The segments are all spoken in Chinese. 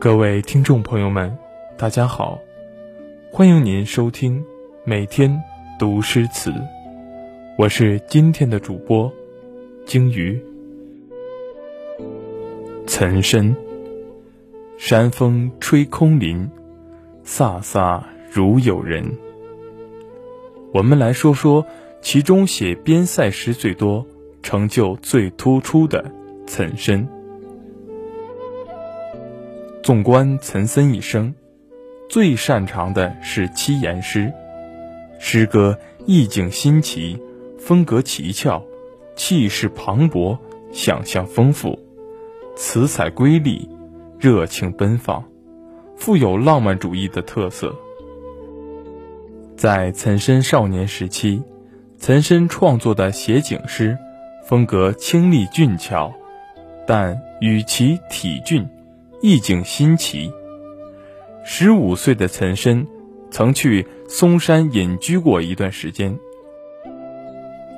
各位听众朋友们，大家好，欢迎您收听每天读诗词，我是今天的主播鲸鱼。岑参，山风吹空林，飒飒如有人。我们来说说其中写边塞诗最多、成就最突出的岑参。纵观岑参一生，最擅长的是七言诗，诗歌意境新奇，风格奇峭，气势磅礴，想象丰富，词采瑰丽，热情奔放，富有浪漫主义的特色。在岑参少年时期，岑参创作的写景诗，风格清丽俊俏，但与其体俊。意境新奇。十五岁的岑参，曾去嵩山隐居过一段时间。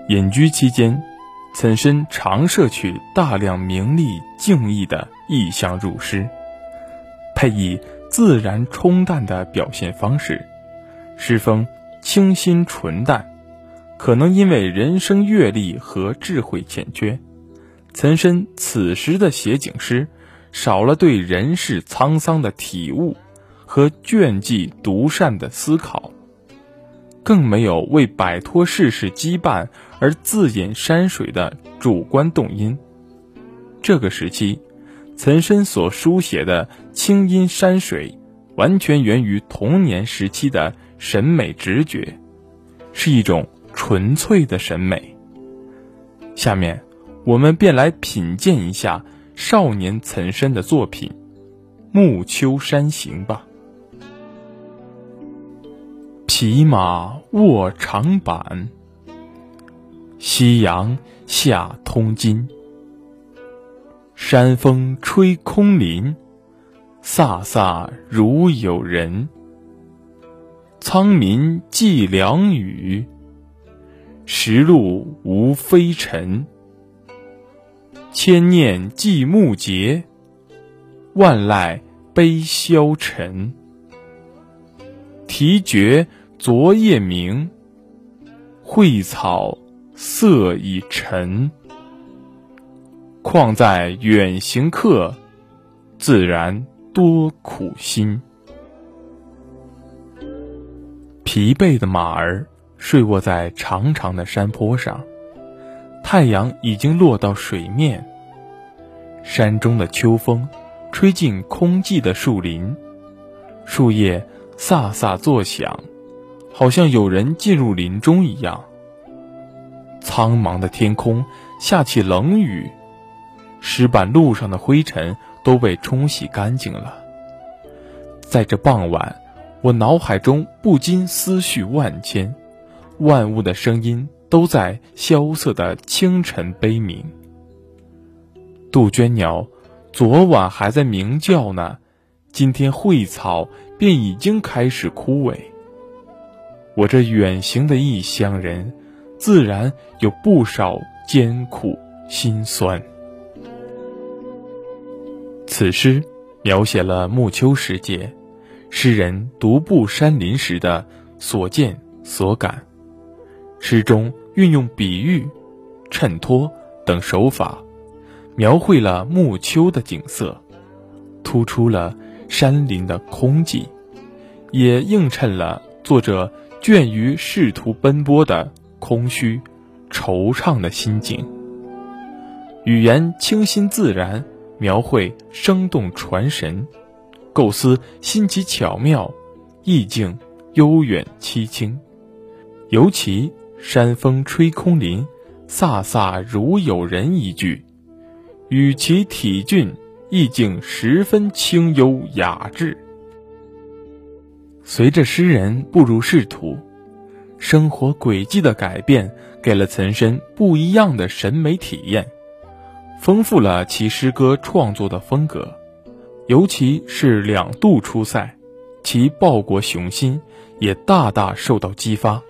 隐居期间，岑参常摄取大量名利静逸的意象入诗，配以自然冲淡的表现方式，诗风清新纯淡。可能因为人生阅历和智慧欠缺，岑参此时的写景诗。少了对人世沧桑的体悟和倦寂独善的思考，更没有为摆脱世事羁绊而自饮山水的主观动因。这个时期，岑参所书写的清音山水，完全源于童年时期的审美直觉，是一种纯粹的审美。下面，我们便来品鉴一下。少年岑参的作品《暮秋山行》吧。匹马卧长坂，夕阳下通津。山风吹空林，飒飒如有人。苍民寄凉雨，石路无飞尘。千念寄暮节，万籁悲消沉。啼觉昨夜鸣，蕙草色已沉。况在远行客，自然多苦心。疲惫的马儿睡卧在长长的山坡上。太阳已经落到水面，山中的秋风吹进空寂的树林，树叶飒飒作响，好像有人进入林中一样。苍茫的天空下起冷雨，石板路上的灰尘都被冲洗干净了。在这傍晚，我脑海中不禁思绪万千，万物的声音。都在萧瑟的清晨悲鸣。杜鹃鸟昨晚还在鸣叫呢，今天蕙草便已经开始枯萎。我这远行的异乡人，自然有不少艰苦心酸。此诗描写了暮秋时节，诗人独步山林时的所见所感。诗中。运用比喻、衬托等手法，描绘了暮秋的景色，突出了山林的空寂，也映衬了作者倦于仕途奔波的空虚、惆怅的心境。语言清新自然，描绘生动传神，构思新奇巧妙，意境悠远凄清，尤其。山风吹空林，飒飒如有人一句，与其体俊，意境十分清幽雅致。随着诗人步入仕途，生活轨迹的改变，给了岑参不一样的审美体验，丰富了其诗歌创作的风格。尤其是两度出塞，其报国雄心也大大受到激发。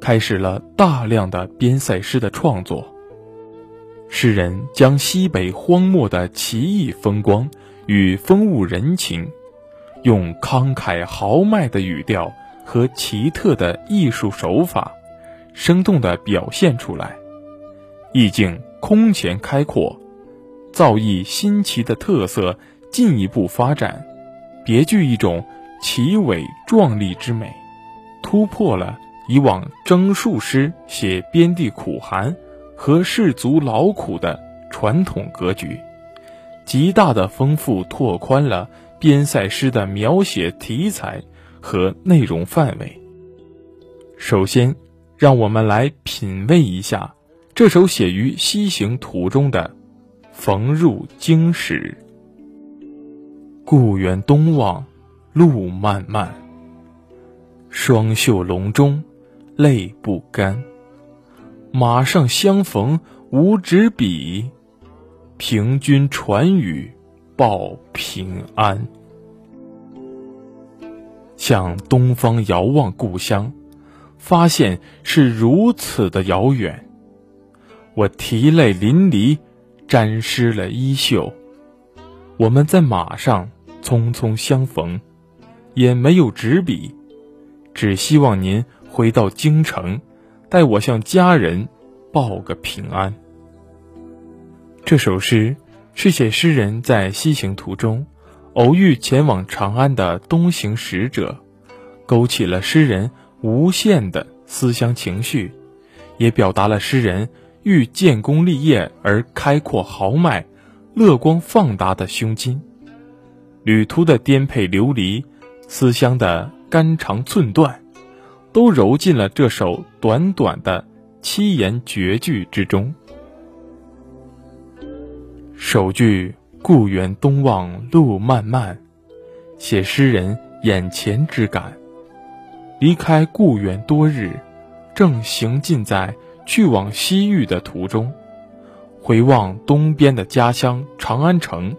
开始了大量的边塞诗的创作。诗人将西北荒漠的奇异风光，与风物人情，用慷慨豪迈的语调和奇特的艺术手法，生动地表现出来，意境空前开阔，造诣新奇的特色进一步发展，别具一种奇伟壮丽之美，突破了以往征戍诗写边地苦寒和士卒劳苦的传统格局。极大的丰富拓宽了边塞诗的描写题材和内容范围。首先，让我们来品味一下这首写于西行途中的《逢入京使》。故园东望，路漫漫。双袖龙钟，泪不干。马上相逢无纸笔。凭君传语，报平安。向东方遥望故乡，发现是如此的遥远。我涕泪淋漓，沾湿了衣袖。我们在马上匆匆相逢，也没有纸笔，只希望您回到京城，代我向家人报个平安。这首诗是写诗人在西行途中偶遇前往长安的东行使者，勾起了诗人无限的思乡情绪，也表达了诗人欲建功立业而开阔豪迈、乐观放达的胸襟。旅途的颠沛流离，思乡的肝肠寸断，都揉进了这首短短的七言绝句之中。首句“故园东望路漫漫”，写诗人眼前之感。离开故园多日，正行进在去往西域的途中，回望东边的家乡长安城，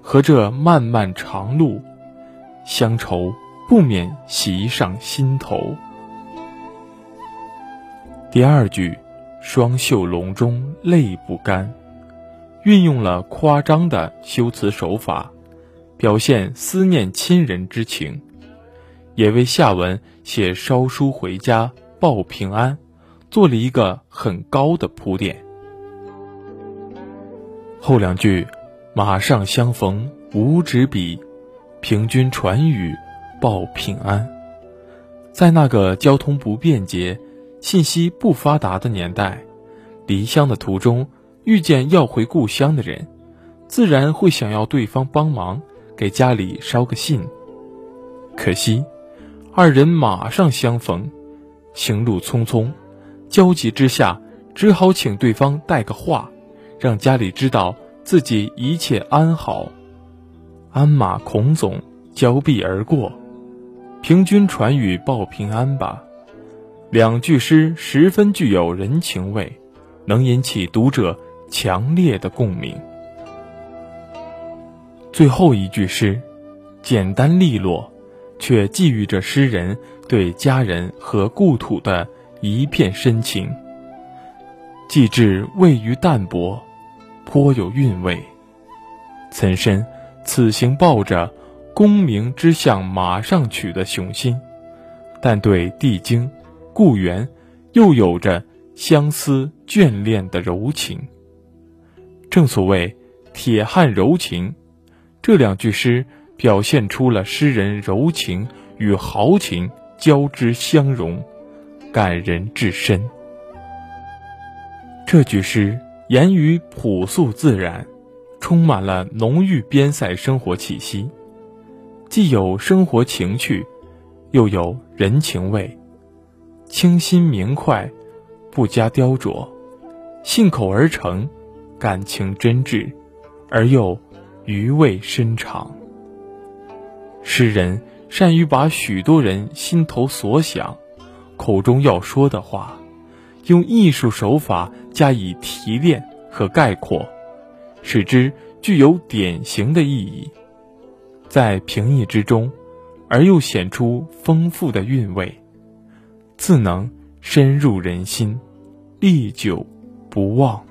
和这漫漫长路，乡愁不免袭上心头。第二句“双袖龙钟泪不干”。运用了夸张的修辞手法，表现思念亲人之情，也为下文写烧书回家报平安做了一个很高的铺垫。后两句“马上相逢无纸笔，凭君传语报平安”，在那个交通不便捷、信息不发达的年代，离乡的途中。遇见要回故乡的人，自然会想要对方帮忙给家里捎个信。可惜，二人马上相逢，行路匆匆，焦急之下，只好请对方带个话，让家里知道自己一切安好。鞍马孔总交臂而过，凭君传语报平安吧。两句诗十分具有人情味，能引起读者。强烈的共鸣。最后一句诗，简单利落，却寄予着诗人对家人和故土的一片深情。寄至味于淡泊，颇有韵味。岑参此行抱着功名之相马上取的雄心，但对帝京、故园，又有着相思眷恋的柔情。正所谓“铁汉柔情”，这两句诗表现出了诗人柔情与豪情交织相融，感人至深。这句诗言语朴素自然，充满了浓郁边塞生活气息，既有生活情趣，又有人情味，清新明快，不加雕琢，信口而成。感情真挚，而又余味深长。诗人善于把许多人心头所想、口中要说的话，用艺术手法加以提炼和概括，使之具有典型的意义，在平易之中，而又显出丰富的韵味，自能深入人心，历久不忘。